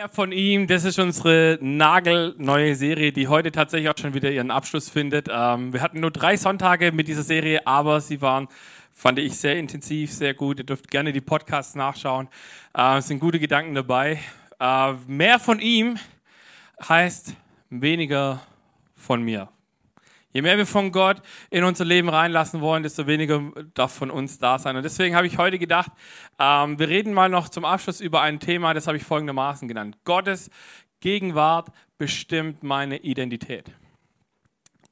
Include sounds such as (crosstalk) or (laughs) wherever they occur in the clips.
Mehr von ihm, das ist unsere nagelneue Serie, die heute tatsächlich auch schon wieder ihren Abschluss findet. Ähm, wir hatten nur drei Sonntage mit dieser Serie, aber sie waren, fand ich, sehr intensiv, sehr gut. Ihr dürft gerne die Podcasts nachschauen. Äh, es sind gute Gedanken dabei. Äh, mehr von ihm heißt weniger von mir. Je mehr wir von Gott in unser Leben reinlassen wollen, desto weniger darf von uns da sein. Und deswegen habe ich heute gedacht, ähm, wir reden mal noch zum Abschluss über ein Thema, das habe ich folgendermaßen genannt. Gottes Gegenwart bestimmt meine Identität.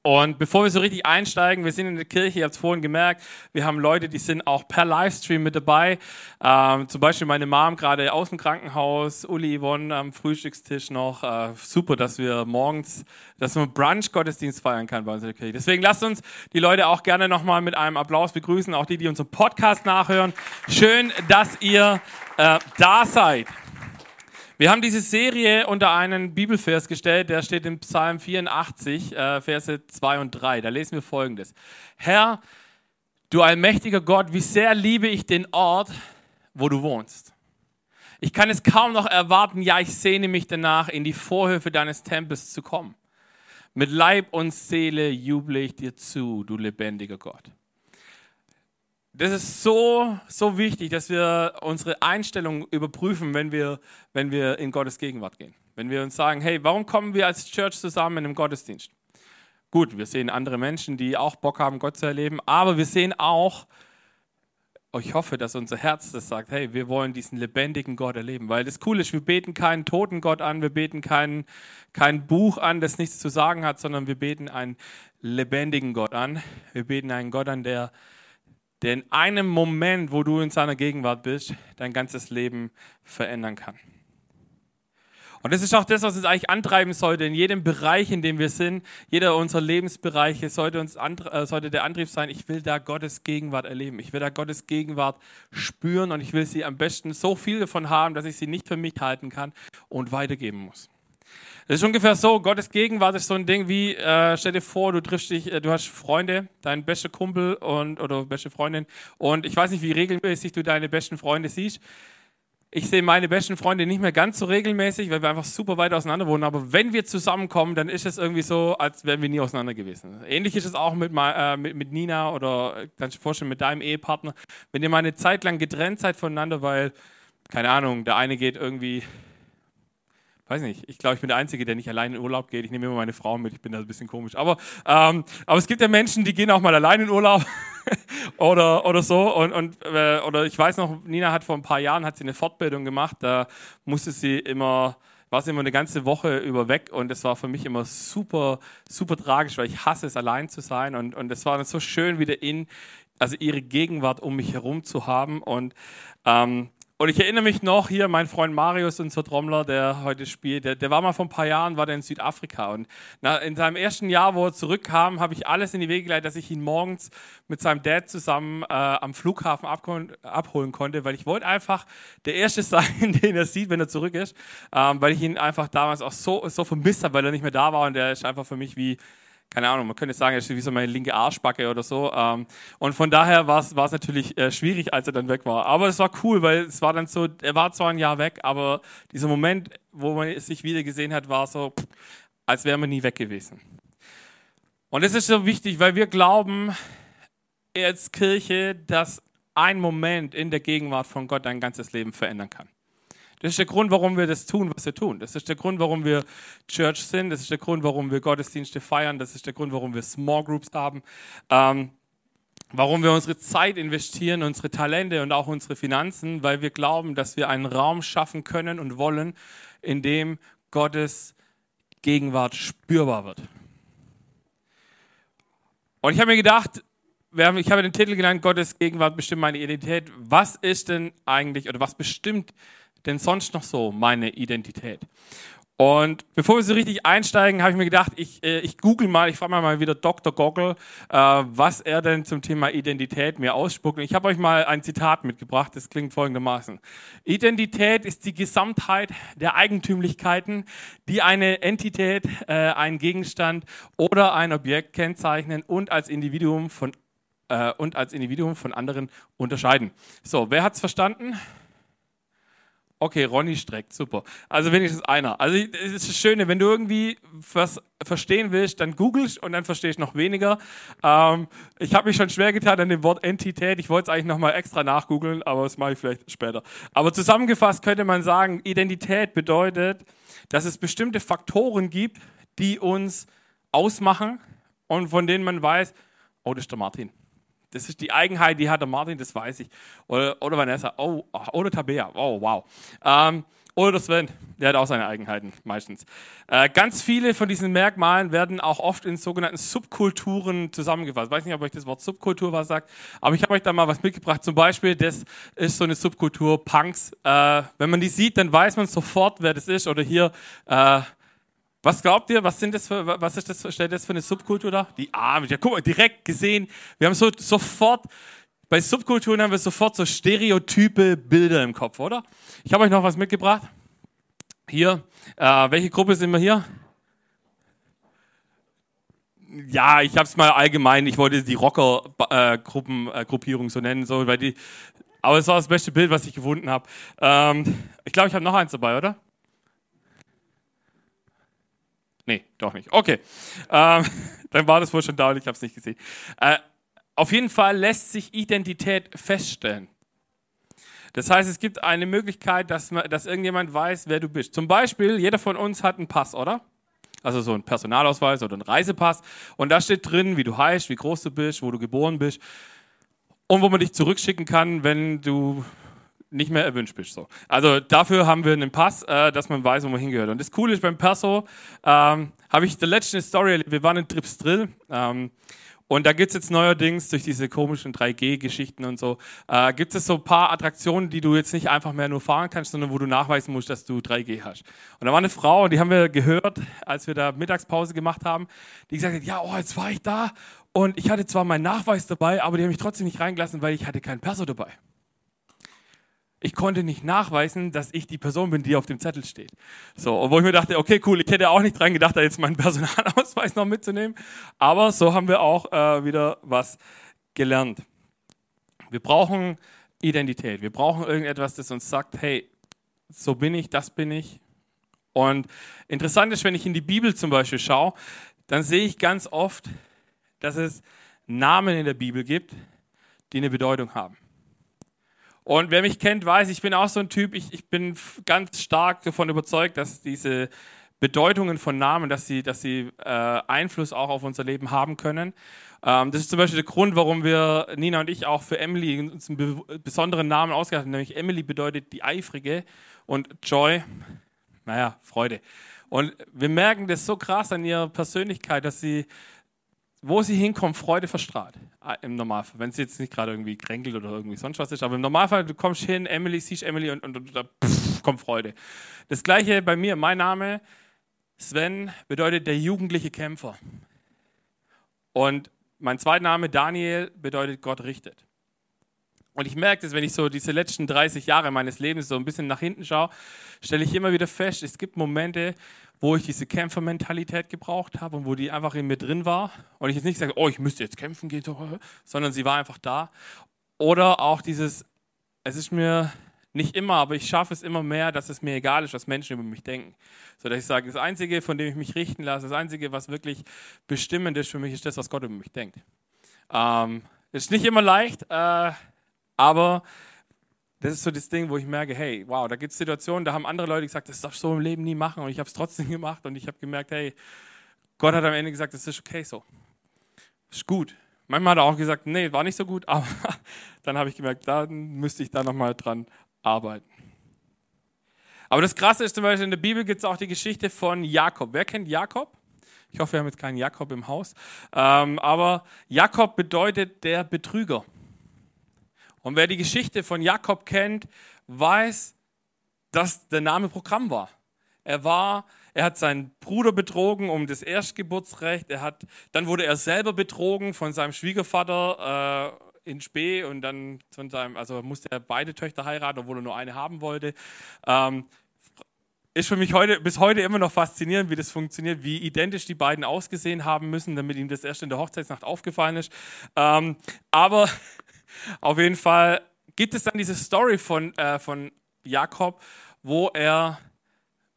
Und bevor wir so richtig einsteigen, wir sind in der Kirche, ihr habt es vorhin gemerkt, wir haben Leute, die sind auch per Livestream mit dabei. Ähm, zum Beispiel meine Mom gerade aus dem Krankenhaus, Uli Yvonne am Frühstückstisch noch. Äh, super, dass wir morgens, dass man Brunch-Gottesdienst feiern kann bei uns in der Kirche. Deswegen lasst uns die Leute auch gerne nochmal mit einem Applaus begrüßen, auch die, die unseren Podcast nachhören. Schön, dass ihr äh, da seid. Wir haben diese Serie unter einen Bibelvers gestellt, der steht im Psalm 84, äh, Verse 2 und 3. Da lesen wir folgendes. Herr, du allmächtiger Gott, wie sehr liebe ich den Ort, wo du wohnst. Ich kann es kaum noch erwarten, ja, ich sehne mich danach, in die Vorhöfe deines Tempels zu kommen. Mit Leib und Seele juble ich dir zu, du lebendiger Gott. Das ist so, so wichtig, dass wir unsere Einstellung überprüfen, wenn wir, wenn wir in Gottes Gegenwart gehen. Wenn wir uns sagen, hey, warum kommen wir als Church zusammen in einem Gottesdienst? Gut, wir sehen andere Menschen, die auch Bock haben, Gott zu erleben, aber wir sehen auch, ich hoffe, dass unser Herz das sagt, hey, wir wollen diesen lebendigen Gott erleben. Weil das Coole ist, wir beten keinen toten Gott an, wir beten kein, kein Buch an, das nichts zu sagen hat, sondern wir beten einen lebendigen Gott an. Wir beten einen Gott an, der der in einem Moment, wo du in seiner Gegenwart bist, dein ganzes Leben verändern kann. Und das ist auch das, was uns eigentlich antreiben sollte in jedem Bereich, in dem wir sind. Jeder unserer Lebensbereiche sollte uns äh, sollte der Antrieb sein. Ich will da Gottes Gegenwart erleben. Ich will da Gottes Gegenwart spüren und ich will sie am besten so viel davon haben, dass ich sie nicht für mich halten kann und weitergeben muss. Es ist ungefähr so, Gottes Gegenwart ist so ein Ding wie, äh, stell dir vor, du triffst dich, äh, du hast Freunde, dein bester Kumpel und, oder beste Freundin und ich weiß nicht, wie regelmäßig du deine besten Freunde siehst. Ich sehe meine besten Freunde nicht mehr ganz so regelmäßig, weil wir einfach super weit auseinander wohnen. Aber wenn wir zusammenkommen, dann ist es irgendwie so, als wären wir nie auseinander gewesen. Ähnlich ist es auch mit, äh, mit, mit Nina oder kannst du dir vorstellen, mit deinem Ehepartner. Wenn ihr mal eine Zeit lang getrennt seid voneinander, weil, keine Ahnung, der eine geht irgendwie weiß nicht, ich glaube, ich bin der Einzige, der nicht allein in Urlaub geht. Ich nehme immer meine Frau mit, ich bin da ein bisschen komisch. Aber, ähm, aber es gibt ja Menschen, die gehen auch mal allein in Urlaub (laughs) oder, oder so. Und, und, äh, oder ich weiß noch, Nina hat vor ein paar Jahren hat sie eine Fortbildung gemacht, da musste sie immer war sie immer eine ganze Woche über weg und es war für mich immer super, super tragisch, weil ich hasse es, allein zu sein und, und es war so schön, wieder in, also ihre Gegenwart um mich herum zu haben und ähm, und ich erinnere mich noch hier, mein Freund Marius, unser Trommler, der heute spielt, der, der war mal vor ein paar Jahren, war der in Südafrika. Und na, in seinem ersten Jahr, wo er zurückkam, habe ich alles in die Wege geleitet, dass ich ihn morgens mit seinem Dad zusammen äh, am Flughafen abholen konnte, weil ich wollte einfach der Erste (laughs) sein, den er sieht, wenn er zurück ist. Ähm, weil ich ihn einfach damals auch so, so vermisst habe, weil er nicht mehr da war. Und der ist einfach für mich wie keine Ahnung, man könnte sagen, er ist wie so meine linke Arschbacke oder so. Ähm, und von daher war es natürlich äh, schwierig, als er dann weg war. Aber es war cool, weil es war dann so, er war zwar ein Jahr weg, aber dieser Moment, wo man sich wieder gesehen hat, war so, als wäre man nie weg gewesen. Und es ist so wichtig, weil wir glauben als Kirche, dass ein Moment in der Gegenwart von Gott dein ganzes Leben verändern kann. Das ist der Grund, warum wir das tun, was wir tun. Das ist der Grund, warum wir Church sind. Das ist der Grund, warum wir Gottesdienste feiern. Das ist der Grund, warum wir Small Groups haben. Ähm, warum wir unsere Zeit investieren, unsere Talente und auch unsere Finanzen, weil wir glauben, dass wir einen Raum schaffen können und wollen, in dem Gottes Gegenwart spürbar wird. Und ich habe mir gedacht, ich habe den Titel genannt, Gottes Gegenwart bestimmt meine Identität. Was ist denn eigentlich oder was bestimmt denn sonst noch so meine Identität? Und bevor wir so richtig einsteigen, habe ich mir gedacht, ich, äh, ich google mal, ich frage mal wieder Dr. Goggle, äh, was er denn zum Thema Identität mir ausspuckt. Ich habe euch mal ein Zitat mitgebracht, das klingt folgendermaßen. Identität ist die Gesamtheit der Eigentümlichkeiten, die eine Entität, äh, einen Gegenstand oder ein Objekt kennzeichnen und als Individuum von, äh, und als Individuum von anderen unterscheiden. So, wer hat es verstanden? Okay, Ronny streckt, super. Also wenigstens einer. Also es ist das Schöne, wenn du irgendwie was verstehen willst, dann googelst und dann verstehst du noch weniger. Ähm, ich habe mich schon schwer getan an dem Wort Entität. Ich wollte es eigentlich nochmal extra nachgoogeln, aber das mache ich vielleicht später. Aber zusammengefasst könnte man sagen, Identität bedeutet, dass es bestimmte Faktoren gibt, die uns ausmachen und von denen man weiß, oh, das ist der Martin. Das ist die Eigenheit, die hat der Martin, das weiß ich. Oder, oder Vanessa, oh, oder Tabea, oh, wow. Ähm, oder der Sven, der hat auch seine Eigenheiten meistens. Äh, ganz viele von diesen Merkmalen werden auch oft in sogenannten Subkulturen zusammengefasst. Ich weiß nicht, ob euch das Wort Subkultur was sagt, aber ich habe euch da mal was mitgebracht. Zum Beispiel, das ist so eine Subkultur Punks. Äh, wenn man die sieht, dann weiß man sofort, wer das ist. Oder hier äh, was glaubt ihr, was, sind das für, was ist das, stellt das für eine Subkultur da? Die Arme. Ja, guck mal, direkt gesehen. Wir haben so sofort, bei Subkulturen haben wir sofort so stereotype Bilder im Kopf, oder? Ich habe euch noch was mitgebracht. Hier, äh, welche Gruppe sind wir hier? Ja, ich habe es mal allgemein, ich wollte die Rocker-Gruppierung äh, äh, so nennen, so, weil die, aber es war das beste Bild, was ich gefunden habe. Ähm, ich glaube, ich habe noch eins dabei, oder? Nee, doch nicht. Okay. Ähm, (laughs) dann war das wohl schon da und ich habe es nicht gesehen. Äh, auf jeden Fall lässt sich Identität feststellen. Das heißt, es gibt eine Möglichkeit, dass, man, dass irgendjemand weiß, wer du bist. Zum Beispiel, jeder von uns hat einen Pass, oder? Also so einen Personalausweis oder einen Reisepass. Und da steht drin, wie du heißt, wie groß du bist, wo du geboren bist. Und wo man dich zurückschicken kann, wenn du nicht mehr erwünscht bist. So. Also dafür haben wir einen Pass, äh, dass man weiß, wo man hingehört. Und das Coole ist beim Perso, ähm, habe ich der letzte Story erlebt. Wir waren in Trips Drill. Ähm, und da gibt es jetzt neuerdings durch diese komischen 3G-Geschichten und so, äh, gibt es so ein paar Attraktionen, die du jetzt nicht einfach mehr nur fahren kannst, sondern wo du nachweisen musst, dass du 3G hast. Und da war eine Frau, die haben wir gehört, als wir da Mittagspause gemacht haben, die gesagt hat, ja, oh, jetzt war ich da und ich hatte zwar meinen Nachweis dabei, aber die haben mich trotzdem nicht reingelassen, weil ich hatte keinen Perso dabei ich konnte nicht nachweisen, dass ich die Person bin, die auf dem Zettel steht. So, obwohl ich mir dachte, okay, cool, ich hätte auch nicht dran gedacht, da jetzt meinen Personalausweis noch mitzunehmen. Aber so haben wir auch äh, wieder was gelernt. Wir brauchen Identität. Wir brauchen irgendetwas, das uns sagt, hey, so bin ich, das bin ich. Und interessant ist, wenn ich in die Bibel zum Beispiel schaue, dann sehe ich ganz oft, dass es Namen in der Bibel gibt, die eine Bedeutung haben. Und wer mich kennt, weiß, ich bin auch so ein Typ, ich, ich bin ganz stark davon überzeugt, dass diese Bedeutungen von Namen, dass sie, dass sie äh, Einfluss auch auf unser Leben haben können. Ähm, das ist zum Beispiel der Grund, warum wir, Nina und ich, auch für Emily uns einen be besonderen Namen ausgedacht haben. Nämlich Emily bedeutet die Eifrige und Joy, naja, Freude. Und wir merken das so krass an ihrer Persönlichkeit, dass sie wo sie hinkommt, Freude verstrahlt. Ah, Im Normalfall. Wenn sie jetzt nicht gerade irgendwie kränkelt oder irgendwie sonst was ist. Aber im Normalfall, du kommst hin, Emily, siehst Emily und, und, und da pff, kommt Freude. Das gleiche bei mir. Mein Name, Sven, bedeutet der jugendliche Kämpfer. Und mein zweiter Name, Daniel, bedeutet Gott richtet. Und ich merke das, wenn ich so diese letzten 30 Jahre meines Lebens so ein bisschen nach hinten schaue, stelle ich immer wieder fest, es gibt Momente, wo ich diese Kämpfermentalität gebraucht habe und wo die einfach in mir drin war. Und ich jetzt nicht sage, oh, ich müsste jetzt kämpfen gehen, sondern sie war einfach da. Oder auch dieses, es ist mir nicht immer, aber ich schaffe es immer mehr, dass es mir egal ist, was Menschen über mich denken. So dass ich sage, das Einzige, von dem ich mich richten lasse, das Einzige, was wirklich bestimmend ist für mich, ist das, was Gott über mich denkt. Ähm, ist nicht immer leicht, äh, aber das ist so das Ding, wo ich merke, hey, wow, da gibt es Situationen, da haben andere Leute gesagt, das darfst du im Leben nie machen und ich habe es trotzdem (laughs) gemacht und ich habe gemerkt, hey, Gott hat am Ende gesagt, das ist okay so. Ist gut. Manchmal hat er auch gesagt, nee, war nicht so gut, (laughs) aber dann habe ich gemerkt, da müsste ich da nochmal dran arbeiten. Aber das Krasse ist zum Beispiel, in der Bibel gibt es auch die Geschichte von Jakob. Wer kennt Jakob? Ich hoffe, wir haben jetzt keinen Jakob im Haus. Ähm, aber Jakob bedeutet der Betrüger. Und wer die Geschichte von Jakob kennt, weiß, dass der Name Programm war. Er war, er hat seinen Bruder betrogen um das Erstgeburtsrecht. Er hat, dann wurde er selber betrogen von seinem Schwiegervater äh, in Spee und dann von seinem, also musste er beide Töchter heiraten, obwohl er nur eine haben wollte. Ähm, ist für mich heute, bis heute immer noch faszinierend, wie das funktioniert, wie identisch die beiden ausgesehen haben müssen, damit ihm das erst in der Hochzeitsnacht aufgefallen ist. Ähm, aber auf jeden Fall gibt es dann diese Story von, äh, von Jakob, wo er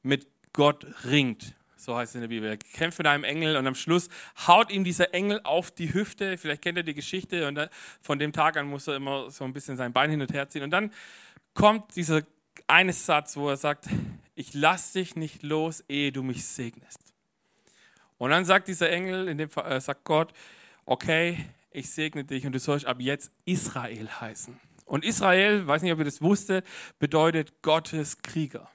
mit Gott ringt. So heißt es in der Bibel. Er kämpft mit einem Engel und am Schluss haut ihm dieser Engel auf die Hüfte. Vielleicht kennt ihr die Geschichte und von dem Tag an muss er immer so ein bisschen sein Bein hin und her ziehen. Und dann kommt dieser eine Satz, wo er sagt, ich lass dich nicht los, ehe du mich segnest. Und dann sagt dieser Engel, in dem Fall, äh, sagt Gott, okay, ich segne dich und du sollst ab jetzt Israel heißen. Und Israel, weiß nicht, ob ihr das wusstet, bedeutet Gottes Krieger.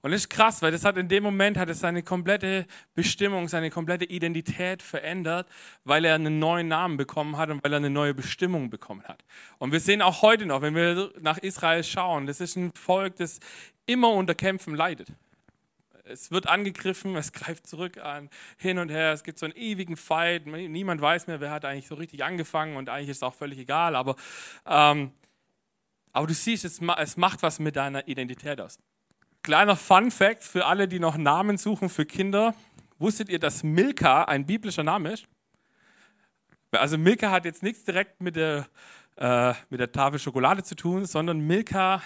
Und das ist krass, weil das hat in dem Moment hat es seine komplette Bestimmung, seine komplette Identität verändert, weil er einen neuen Namen bekommen hat und weil er eine neue Bestimmung bekommen hat. Und wir sehen auch heute noch, wenn wir nach Israel schauen, das ist ein Volk, das immer unter Kämpfen leidet. Es wird angegriffen, es greift zurück an, hin und her, es gibt so einen ewigen Fight, niemand weiß mehr, wer hat eigentlich so richtig angefangen und eigentlich ist es auch völlig egal, aber, ähm, aber du siehst, es, es macht was mit deiner Identität aus. Kleiner Fun Fact für alle, die noch Namen suchen für Kinder. Wusstet ihr, dass Milka ein biblischer Name ist? Also Milka hat jetzt nichts direkt mit der, äh, mit der Tafel Schokolade zu tun, sondern Milka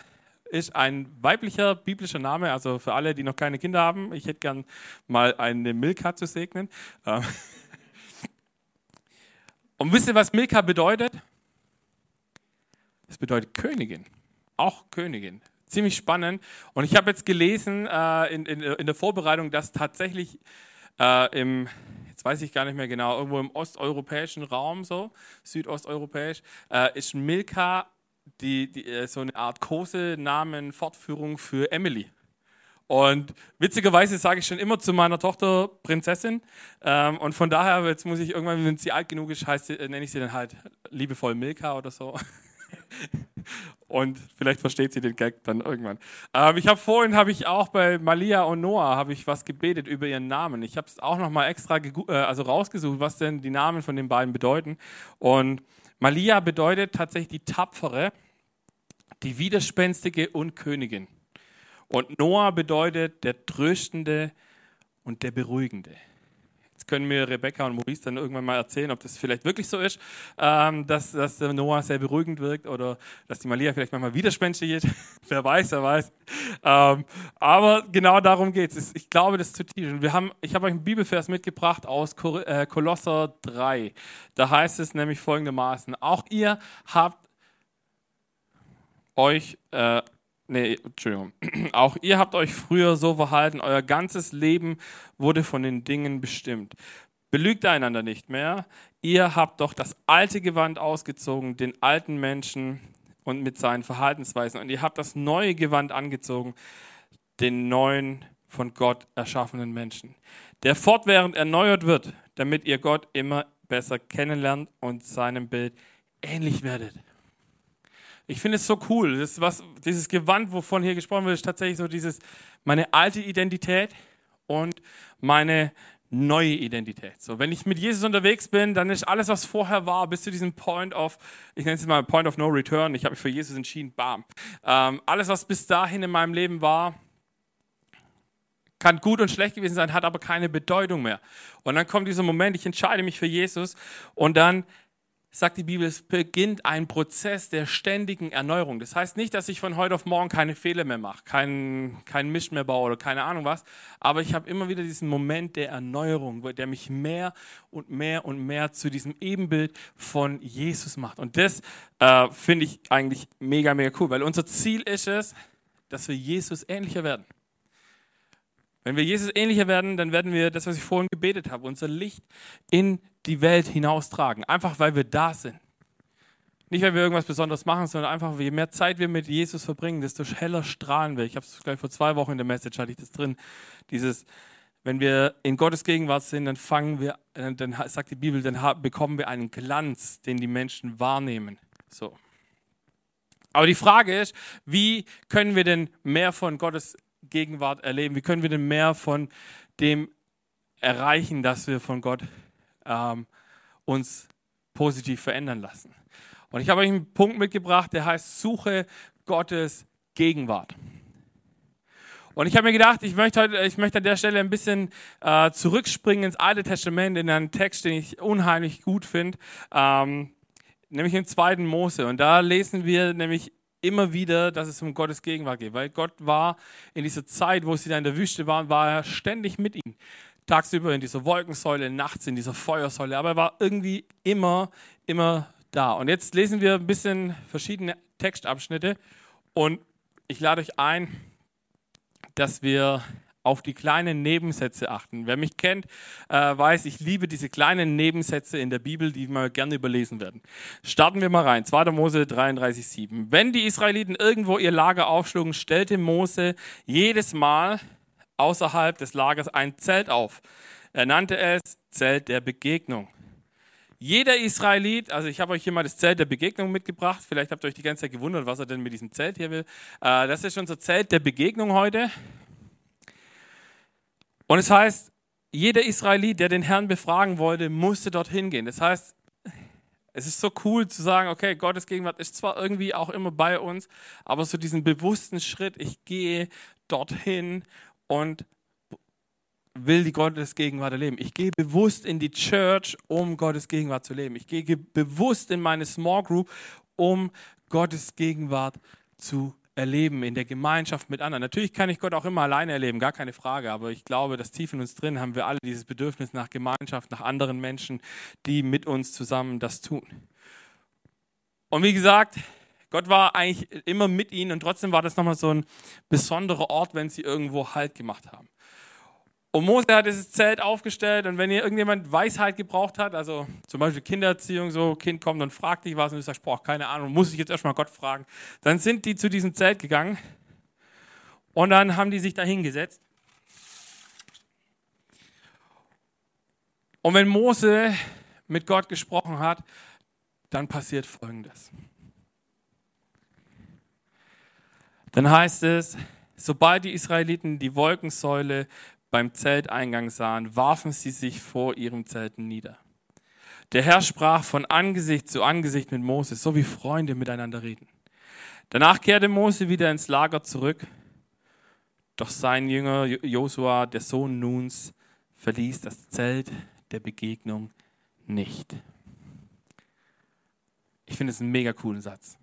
ist ein weiblicher biblischer Name. Also für alle, die noch keine Kinder haben, ich hätte gern mal eine Milka zu segnen. Ähm. Und wisst ihr, was Milka bedeutet? Es bedeutet Königin. Auch Königin ziemlich spannend. Und ich habe jetzt gelesen äh, in, in, in, der Vorbereitung, dass tatsächlich äh, im, jetzt weiß ich gar nicht mehr genau, irgendwo im osteuropäischen Raum, so südosteuropäisch, äh, ist Milka die, die, äh, so eine Art Kosenamen, Fortführung für Emily. Und witzigerweise sage ich schon immer zu meiner Tochter Prinzessin. Ähm, und von daher, jetzt muss ich irgendwann, wenn sie alt genug ist, heißt, äh, nenne ich sie dann halt liebevoll Milka oder so. Und vielleicht versteht sie den Gag dann irgendwann. Ähm, ich habe vorhin habe ich auch bei Malia und Noah habe ich was gebetet über ihren Namen. Ich habe es auch noch mal extra äh, also rausgesucht, was denn die Namen von den beiden bedeuten. Und Malia bedeutet tatsächlich die tapfere, die widerspenstige und Königin. Und Noah bedeutet der tröstende und der beruhigende. Jetzt können mir Rebecca und Maurice dann irgendwann mal erzählen, ob das vielleicht wirklich so ist, ähm, dass, dass Noah sehr beruhigend wirkt oder dass die Malia vielleicht manchmal widerspenstig ist. (laughs) wer weiß, wer weiß. Ähm, aber genau darum geht es. Ich glaube, das ist zutiefst. Wir haben, ich habe euch einen Bibelvers mitgebracht aus äh, Kolosser 3. Da heißt es nämlich folgendermaßen: Auch ihr habt euch äh, Nee, Entschuldigung. (clears throat) Auch ihr habt euch früher so verhalten, euer ganzes Leben wurde von den Dingen bestimmt. Belügt einander nicht mehr. Ihr habt doch das alte Gewand ausgezogen, den alten Menschen und mit seinen Verhaltensweisen. Und ihr habt das neue Gewand angezogen, den neuen von Gott erschaffenen Menschen, der fortwährend erneuert wird, damit ihr Gott immer besser kennenlernt und seinem Bild ähnlich werdet. Ich finde es so cool. Das was, dieses Gewand, wovon hier gesprochen wird, ist tatsächlich so dieses, meine alte Identität und meine neue Identität. So, wenn ich mit Jesus unterwegs bin, dann ist alles, was vorher war, bis zu diesem Point of, ich nenne es mal Point of No Return, ich habe mich für Jesus entschieden, bam. Ähm, alles, was bis dahin in meinem Leben war, kann gut und schlecht gewesen sein, hat aber keine Bedeutung mehr. Und dann kommt dieser Moment, ich entscheide mich für Jesus und dann sagt die Bibel, es beginnt ein Prozess der ständigen Erneuerung. Das heißt nicht, dass ich von heute auf morgen keine Fehler mehr mache, keinen kein Misch mehr baue oder keine Ahnung was, aber ich habe immer wieder diesen Moment der Erneuerung, der mich mehr und mehr und mehr zu diesem Ebenbild von Jesus macht. Und das äh, finde ich eigentlich mega, mega cool, weil unser Ziel ist es, dass wir Jesus ähnlicher werden. Wenn wir Jesus ähnlicher werden, dann werden wir das, was ich vorhin gebetet habe, unser Licht in die Welt hinaustragen. Einfach weil wir da sind. Nicht, weil wir irgendwas Besonderes machen, sondern einfach, je mehr Zeit wir mit Jesus verbringen, desto heller strahlen wir. Ich habe es gleich vor zwei Wochen in der Message, hatte ich das drin. Dieses, wenn wir in Gottes Gegenwart sind, dann fangen wir, äh, dann sagt die Bibel, dann bekommen wir einen Glanz, den die Menschen wahrnehmen. So. Aber die Frage ist, wie können wir denn mehr von Gottes Gegenwart erleben? Wie können wir denn mehr von dem erreichen, dass wir von Gott ähm, uns positiv verändern lassen? Und ich habe euch einen Punkt mitgebracht, der heißt Suche Gottes Gegenwart. Und ich habe mir gedacht, ich möchte, heute, ich möchte an der Stelle ein bisschen äh, zurückspringen ins Alte Testament, in einen Text, den ich unheimlich gut finde, ähm, nämlich im zweiten Mose. Und da lesen wir nämlich immer wieder, dass es um Gottes Gegenwart geht, weil Gott war in dieser Zeit, wo sie da in der Wüste waren, war er ständig mit ihnen. Tagsüber in dieser Wolkensäule, nachts in dieser Feuersäule, aber er war irgendwie immer, immer da. Und jetzt lesen wir ein bisschen verschiedene Textabschnitte und ich lade euch ein, dass wir auf die kleinen Nebensätze achten. Wer mich kennt, äh, weiß, ich liebe diese kleinen Nebensätze in der Bibel, die wir gerne überlesen werden. Starten wir mal rein. 2. Mose 33,7. Wenn die Israeliten irgendwo ihr Lager aufschlugen, stellte Mose jedes Mal außerhalb des Lagers ein Zelt auf. Er nannte es Zelt der Begegnung. Jeder Israelit, also ich habe euch hier mal das Zelt der Begegnung mitgebracht. Vielleicht habt ihr euch die ganze Zeit gewundert, was er denn mit diesem Zelt hier will. Äh, das ist unser Zelt der Begegnung heute. Und es heißt, jeder Israelit, der den Herrn befragen wollte, musste dorthin gehen. Das heißt, es ist so cool zu sagen, okay, Gottes Gegenwart ist zwar irgendwie auch immer bei uns, aber so diesen bewussten Schritt, ich gehe dorthin und will die Gottes Gegenwart erleben. Ich gehe bewusst in die Church, um Gottes Gegenwart zu leben. Ich gehe bewusst in meine Small Group, um Gottes Gegenwart zu erleben in der Gemeinschaft mit anderen. Natürlich kann ich Gott auch immer alleine erleben, gar keine Frage, aber ich glaube, dass tief in uns drin haben wir alle dieses Bedürfnis nach Gemeinschaft, nach anderen Menschen, die mit uns zusammen das tun. Und wie gesagt, Gott war eigentlich immer mit ihnen und trotzdem war das nochmal so ein besonderer Ort, wenn sie irgendwo Halt gemacht haben. Und Mose hat dieses Zelt aufgestellt und wenn ihr irgendjemand Weisheit gebraucht hat, also zum Beispiel Kindererziehung, so Kind kommt und fragt dich was und du sagst, boah, keine Ahnung, muss ich jetzt erstmal Gott fragen, dann sind die zu diesem Zelt gegangen und dann haben die sich da hingesetzt. Und wenn Mose mit Gott gesprochen hat, dann passiert Folgendes. Dann heißt es, sobald die Israeliten die Wolkensäule beim Zelteingang sahen, warfen sie sich vor ihrem Zelten nieder. Der Herr sprach von Angesicht zu Angesicht mit Mose, so wie Freunde miteinander reden. Danach kehrte Mose wieder ins Lager zurück, doch sein Jünger Josua, der Sohn Nuns, verließ das Zelt der Begegnung nicht. Ich finde es einen mega coolen Satz.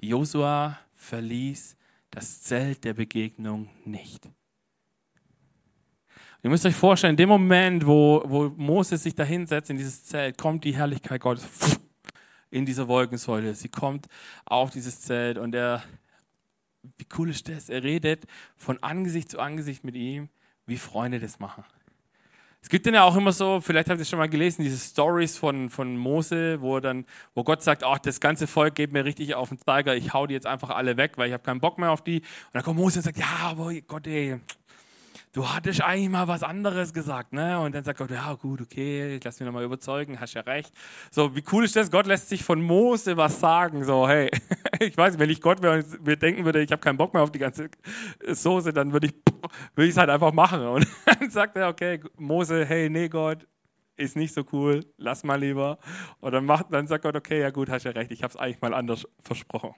Josua verließ das Zelt der Begegnung nicht. Ihr müsst euch vorstellen, in dem Moment, wo, wo Moses sich da hinsetzt in dieses Zelt, kommt die Herrlichkeit Gottes (laughs) in dieser Wolkensäule. Sie kommt auf dieses Zelt und er, wie cool ist das? Er redet von Angesicht zu Angesicht mit ihm, wie Freunde das machen. Es gibt dann ja auch immer so, vielleicht habt ihr schon mal gelesen, diese Stories von, von Mose, wo dann, wo Gott sagt, ach, das ganze Volk geht mir richtig auf den Zeiger, ich hau die jetzt einfach alle weg, weil ich habe keinen Bock mehr auf die. Und dann kommt Mose und sagt, ja, aber Gott, ey, du hattest eigentlich mal was anderes gesagt, ne? Und dann sagt Gott, ja gut, okay, ich lass mich nochmal überzeugen, hast ja recht. So, wie cool ist das? Gott lässt sich von Mose was sagen, so, hey, (laughs) ich weiß, wenn ich Gott wäre und mir denken würde, ich habe keinen Bock mehr auf die ganze Soße, dann würde ich würde ich es halt einfach machen. Und (laughs) dann sagt er, okay, Mose, hey, nee, Gott, ist nicht so cool, lass mal lieber. Und dann, macht, dann sagt Gott, okay, ja gut, hast ja recht, ich habe es eigentlich mal anders versprochen.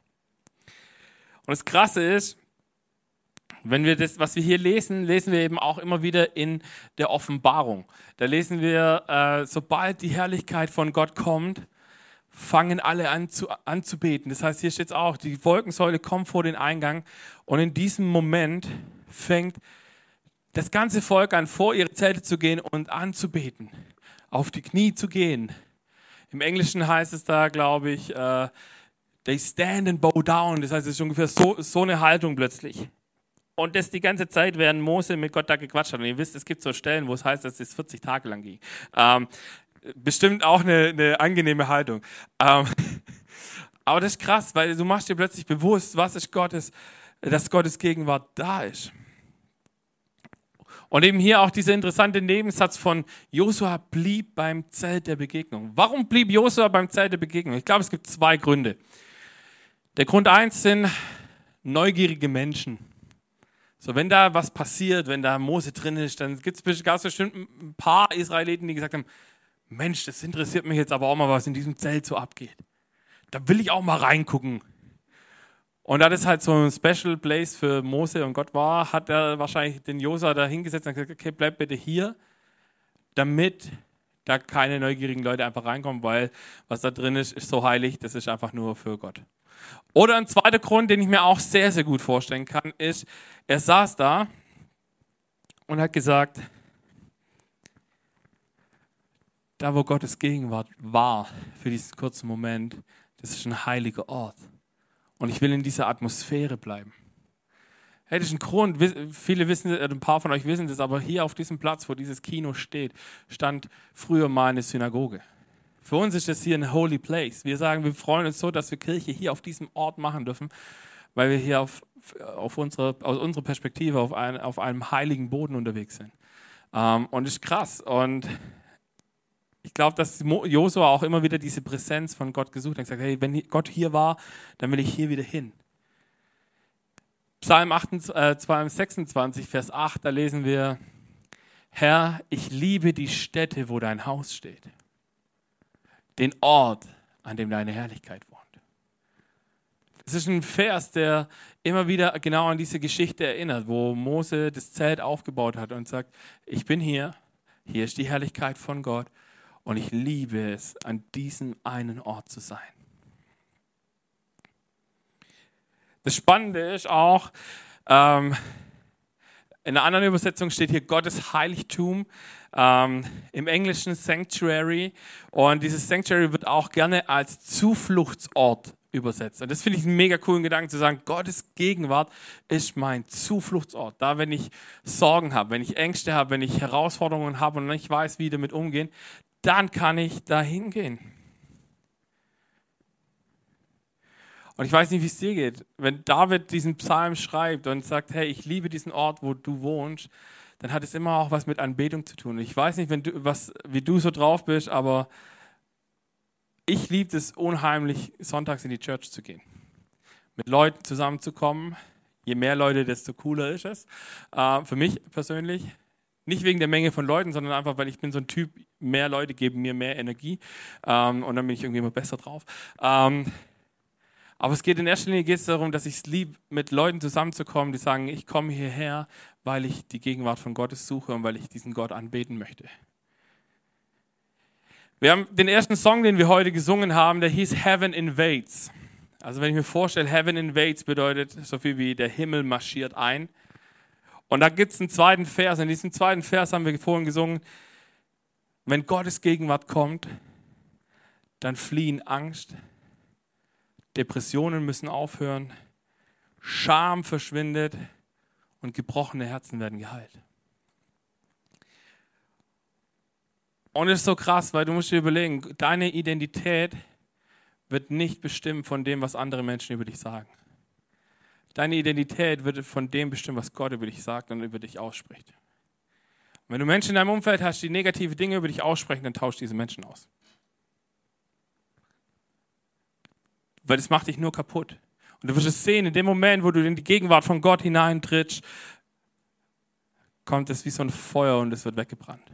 Und das Krasse ist, wenn wir das, was wir hier lesen, lesen wir eben auch immer wieder in der Offenbarung. Da lesen wir, äh, sobald die Herrlichkeit von Gott kommt, fangen alle an zu, anzubeten. Das heißt, hier steht es auch, die Wolkensäule kommt vor den Eingang und in diesem Moment fängt das ganze Volk an, vor ihre Zelte zu gehen und anzubeten, auf die Knie zu gehen. Im Englischen heißt es da, glaube ich, uh, they stand and bow down. Das heißt, es ist ungefähr so, so eine Haltung plötzlich. Und das die ganze Zeit, während Mose mit Gott da gequatscht hat. Und ihr wisst, es gibt so Stellen, wo es heißt, dass es 40 Tage lang ging. Ähm, bestimmt auch eine, eine angenehme Haltung. Ähm, (laughs) aber das ist krass, weil du machst dir plötzlich bewusst, was ist Gottes, dass Gottes Gegenwart da ist. Und eben hier auch dieser interessante Nebensatz von Josua blieb beim Zelt der Begegnung. Warum blieb Josua beim Zelt der Begegnung? Ich glaube, es gibt zwei Gründe. Der Grund eins sind neugierige Menschen. So, wenn da was passiert, wenn da Mose drin ist, dann gibt es bestimmt ein paar Israeliten, die gesagt haben, Mensch, das interessiert mich jetzt aber auch mal, was in diesem Zelt so abgeht. Da will ich auch mal reingucken. Und da das halt so ein Special Place für Mose und Gott war, hat er wahrscheinlich den Josa da hingesetzt und gesagt, okay, bleib bitte hier, damit da keine neugierigen Leute einfach reinkommen, weil was da drin ist, ist so heilig, das ist einfach nur für Gott. Oder ein zweiter Grund, den ich mir auch sehr, sehr gut vorstellen kann, ist, er saß da und hat gesagt, da wo Gottes Gegenwart war für diesen kurzen Moment, das ist ein heiliger Ort. Und ich will in dieser Atmosphäre bleiben. Hey, das ist ein Grund, viele wissen, ein paar von euch wissen das, aber hier auf diesem Platz, wo dieses Kino steht, stand früher mal eine Synagoge. Für uns ist das hier ein holy place. Wir sagen, wir freuen uns so, dass wir Kirche hier auf diesem Ort machen dürfen, weil wir hier auf, auf unsere, aus unserer Perspektive auf, ein, auf einem heiligen Boden unterwegs sind. Ähm, und das ist krass. Und ich glaube, dass Josua auch immer wieder diese Präsenz von Gott gesucht hat und gesagt, hey, wenn Gott hier war, dann will ich hier wieder hin. Psalm 28, äh, 26, Vers 8, da lesen wir, Herr, ich liebe die Stätte, wo dein Haus steht, den Ort, an dem deine Herrlichkeit wohnt. Das ist ein Vers, der immer wieder genau an diese Geschichte erinnert, wo Mose das Zelt aufgebaut hat und sagt, ich bin hier, hier ist die Herrlichkeit von Gott und ich liebe es, an diesem einen Ort zu sein. Das Spannende ist auch, ähm, in einer anderen Übersetzung steht hier Gottes Heiligtum, ähm, im Englischen Sanctuary. Und dieses Sanctuary wird auch gerne als Zufluchtsort übersetzt. Und das finde ich einen mega coolen Gedanken zu sagen, Gottes Gegenwart ist mein Zufluchtsort. Da, wenn ich Sorgen habe, wenn ich Ängste habe, wenn ich Herausforderungen habe und nicht weiß, wie damit umgehen, dann kann ich da hingehen. Und ich weiß nicht, wie es dir geht. Wenn David diesen Psalm schreibt und sagt, hey, ich liebe diesen Ort, wo du wohnst, dann hat es immer auch was mit Anbetung zu tun. Ich weiß nicht, wenn du, was, wie du so drauf bist, aber ich liebe es unheimlich, sonntags in die Church zu gehen. Mit Leuten zusammenzukommen. Je mehr Leute, desto cooler ist es. Äh, für mich persönlich. Nicht wegen der Menge von Leuten, sondern einfach, weil ich bin so ein Typ, mehr Leute geben mir mehr Energie ähm, und dann bin ich irgendwie immer besser drauf. Ähm, aber es geht in erster Linie geht's darum, dass ich es liebe, mit Leuten zusammenzukommen, die sagen, ich komme hierher, weil ich die Gegenwart von Gottes suche und weil ich diesen Gott anbeten möchte. Wir haben den ersten Song, den wir heute gesungen haben, der hieß Heaven Invades. Also wenn ich mir vorstelle, Heaven Invades bedeutet so viel wie der Himmel marschiert ein. Und da gibt es einen zweiten Vers. In diesem zweiten Vers haben wir vorhin gesungen, wenn Gottes Gegenwart kommt, dann fliehen Angst, Depressionen müssen aufhören, Scham verschwindet und gebrochene Herzen werden geheilt. Und es ist so krass, weil du musst dir überlegen, deine Identität wird nicht bestimmt von dem, was andere Menschen über dich sagen. Deine Identität wird von dem bestimmt, was Gott über dich sagt und über dich ausspricht. Und wenn du Menschen in deinem Umfeld hast, die negative Dinge über dich aussprechen, dann tausch diese Menschen aus. Weil das macht dich nur kaputt. Und du wirst es sehen, in dem Moment, wo du in die Gegenwart von Gott hineintrittst, kommt es wie so ein Feuer und es wird weggebrannt.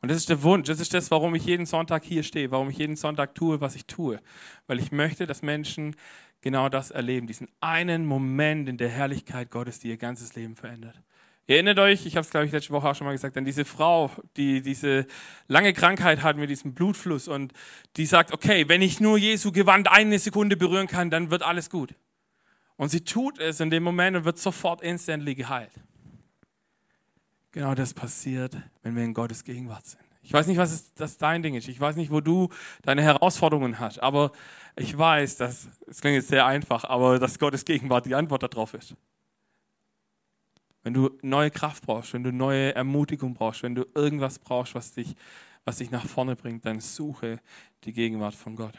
Und das ist der Wunsch, das ist das, warum ich jeden Sonntag hier stehe, warum ich jeden Sonntag tue, was ich tue. Weil ich möchte, dass Menschen genau das erleben, diesen einen Moment in der Herrlichkeit Gottes, die ihr ganzes Leben verändert. Ihr erinnert euch, ich habe es glaube ich letzte Woche auch schon mal gesagt, an diese Frau, die diese lange Krankheit hat mit diesem Blutfluss und die sagt, okay, wenn ich nur Jesu Gewand eine Sekunde berühren kann, dann wird alles gut. Und sie tut es in dem Moment und wird sofort instantly geheilt. Genau das passiert, wenn wir in Gottes Gegenwart sind. Ich weiß nicht, was das dein Ding ist. Ich weiß nicht, wo du deine Herausforderungen hast. Aber ich weiß, dass, es klingt jetzt sehr einfach, aber dass Gottes Gegenwart die Antwort darauf ist. Wenn du neue Kraft brauchst, wenn du neue Ermutigung brauchst, wenn du irgendwas brauchst, was dich, was dich nach vorne bringt, dann suche die Gegenwart von Gott.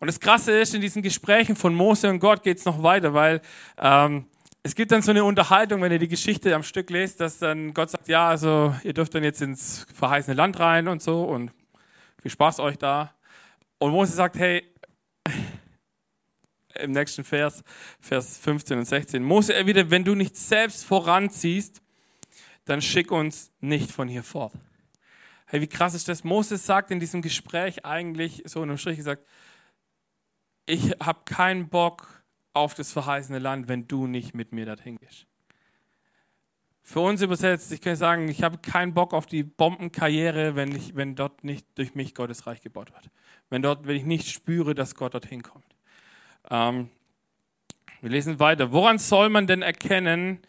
Und das Krasse ist, in diesen Gesprächen von Mose und Gott geht es noch weiter, weil ähm, es gibt dann so eine Unterhaltung, wenn ihr die Geschichte am Stück lest, dass dann Gott sagt, ja, also ihr dürft dann jetzt ins verheißene Land rein und so und viel Spaß euch da. Und Mose sagt, hey, im nächsten Vers, Vers 15 und 16. Mose erwidert, wenn du nicht selbst voranziehst, dann schick uns nicht von hier fort. Hey, wie krass ist das? Moses sagt in diesem Gespräch eigentlich, so in einem Strich gesagt, ich habe keinen Bock auf das verheißene Land, wenn du nicht mit mir dorthin gehst. Für uns übersetzt, ich kann sagen, ich habe keinen Bock auf die Bombenkarriere, wenn, ich, wenn dort nicht durch mich Gottes Reich gebaut wird. Wenn, dort, wenn ich nicht spüre, dass Gott dorthin kommt. Ähm, wir lesen weiter. Woran soll man denn erkennen,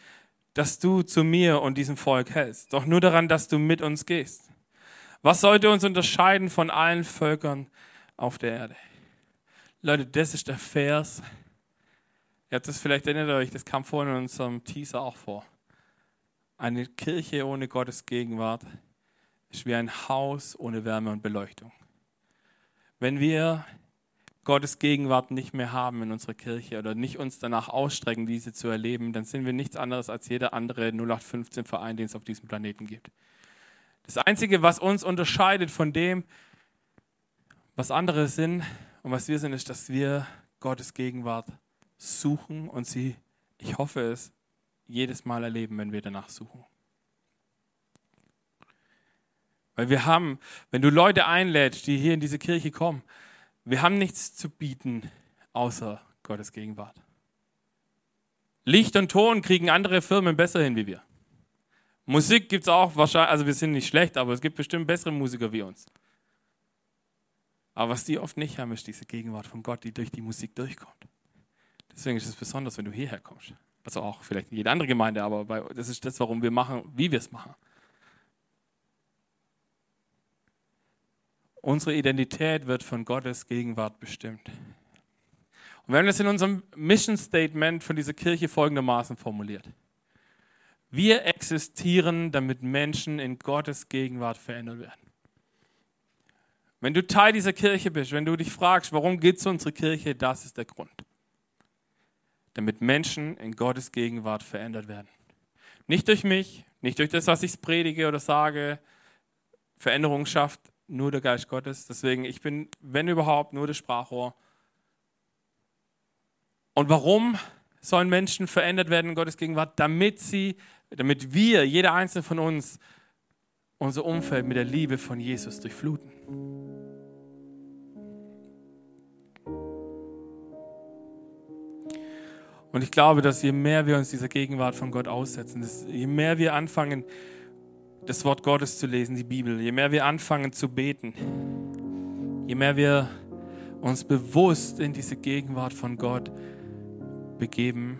dass du zu mir und diesem Volk hältst? Doch nur daran, dass du mit uns gehst. Was sollte uns unterscheiden von allen Völkern auf der Erde? Leute, das ist der Vers. Ihr habt das vielleicht erinnert euch, das kam vorhin in unserem Teaser auch vor. Eine Kirche ohne Gottes Gegenwart ist wie ein Haus ohne Wärme und Beleuchtung. Wenn wir Gottes Gegenwart nicht mehr haben in unserer Kirche oder nicht uns danach ausstrecken, diese zu erleben, dann sind wir nichts anderes als jeder andere 0815 Verein, den es auf diesem Planeten gibt. Das Einzige, was uns unterscheidet von dem, was andere sind und was wir sind, ist, dass wir Gottes Gegenwart suchen und sie, ich hoffe es, jedes Mal erleben, wenn wir danach suchen. Weil wir haben, wenn du Leute einlädst, die hier in diese Kirche kommen, wir haben nichts zu bieten außer Gottes Gegenwart. Licht und Ton kriegen andere Firmen besser hin wie wir. Musik gibt es auch wahrscheinlich, also wir sind nicht schlecht, aber es gibt bestimmt bessere Musiker wie uns. Aber was die oft nicht haben, ist diese Gegenwart von Gott, die durch die Musik durchkommt. Deswegen ist es besonders, wenn du hierher kommst. Also auch vielleicht jede andere Gemeinde, aber bei, das ist das, warum wir machen, wie wir es machen. Unsere Identität wird von Gottes Gegenwart bestimmt. Und wir haben das in unserem Mission Statement von dieser Kirche folgendermaßen formuliert. Wir existieren, damit Menschen in Gottes Gegenwart verändert werden. Wenn du Teil dieser Kirche bist, wenn du dich fragst, warum geht es unsere Kirche, das ist der Grund. Damit Menschen in Gottes Gegenwart verändert werden. Nicht durch mich, nicht durch das, was ich predige oder sage. Veränderung schafft nur der Geist Gottes. Deswegen, ich bin, wenn überhaupt, nur das Sprachrohr. Und warum sollen Menschen verändert werden in Gottes Gegenwart? Damit sie, damit wir, jeder einzelne von uns, unser Umfeld mit der Liebe von Jesus durchfluten. Und ich glaube, dass je mehr wir uns dieser Gegenwart von Gott aussetzen, je mehr wir anfangen, das Wort Gottes zu lesen, die Bibel, je mehr wir anfangen zu beten, je mehr wir uns bewusst in diese Gegenwart von Gott begeben,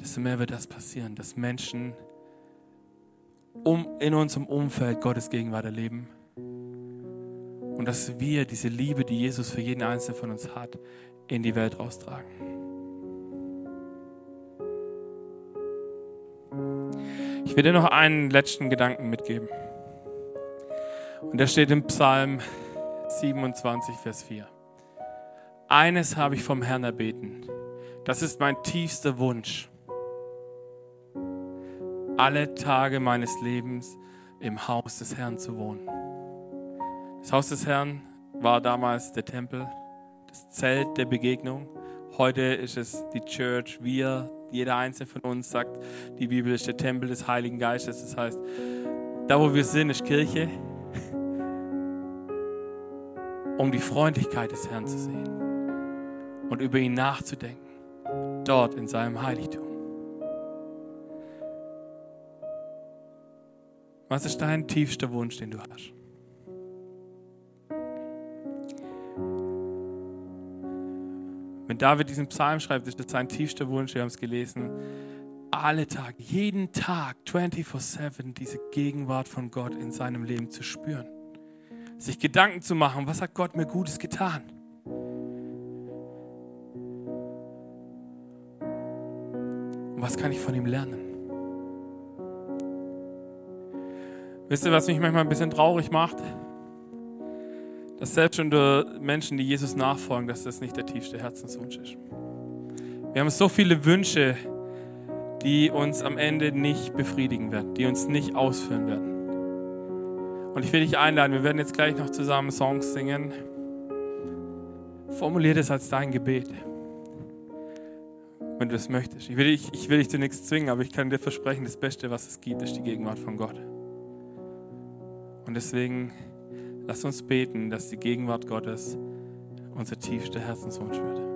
desto mehr wird das passieren, dass Menschen um, in unserem Umfeld Gottes Gegenwart erleben und dass wir diese Liebe, die Jesus für jeden Einzelnen von uns hat, in die Welt raustragen. Ich will dir noch einen letzten Gedanken mitgeben. Und der steht im Psalm 27, Vers 4. Eines habe ich vom Herrn erbeten. Das ist mein tiefster Wunsch. Alle Tage meines Lebens im Haus des Herrn zu wohnen. Das Haus des Herrn war damals der Tempel, das Zelt der Begegnung. Heute ist es die Church, wir, jeder einzelne von uns sagt, die Bibel ist der Tempel des Heiligen Geistes. Das heißt, da wo wir sind, ist Kirche, um die Freundlichkeit des Herrn zu sehen und über ihn nachzudenken, dort in seinem Heiligtum. Was ist dein tiefster Wunsch, den du hast? Wenn David diesen Psalm schreibt, ist das sein tiefster Wunsch, wir haben es gelesen, alle Tage, jeden Tag, 24-7, diese Gegenwart von Gott in seinem Leben zu spüren. Sich Gedanken zu machen, was hat Gott mir Gutes getan? Und was kann ich von ihm lernen? Wisst ihr, was mich manchmal ein bisschen traurig macht? Dass selbst unter Menschen, die Jesus nachfolgen, dass das nicht der tiefste Herzenswunsch ist. Wir haben so viele Wünsche, die uns am Ende nicht befriedigen werden, die uns nicht ausführen werden. Und ich will dich einladen, wir werden jetzt gleich noch zusammen Songs singen. Formulier das als dein Gebet, wenn du es möchtest. Ich will, dich, ich will dich zu nichts zwingen, aber ich kann dir versprechen, das Beste, was es gibt, ist die Gegenwart von Gott. Und deswegen Lass uns beten, dass die Gegenwart Gottes unser tiefster Herzenswunsch wird.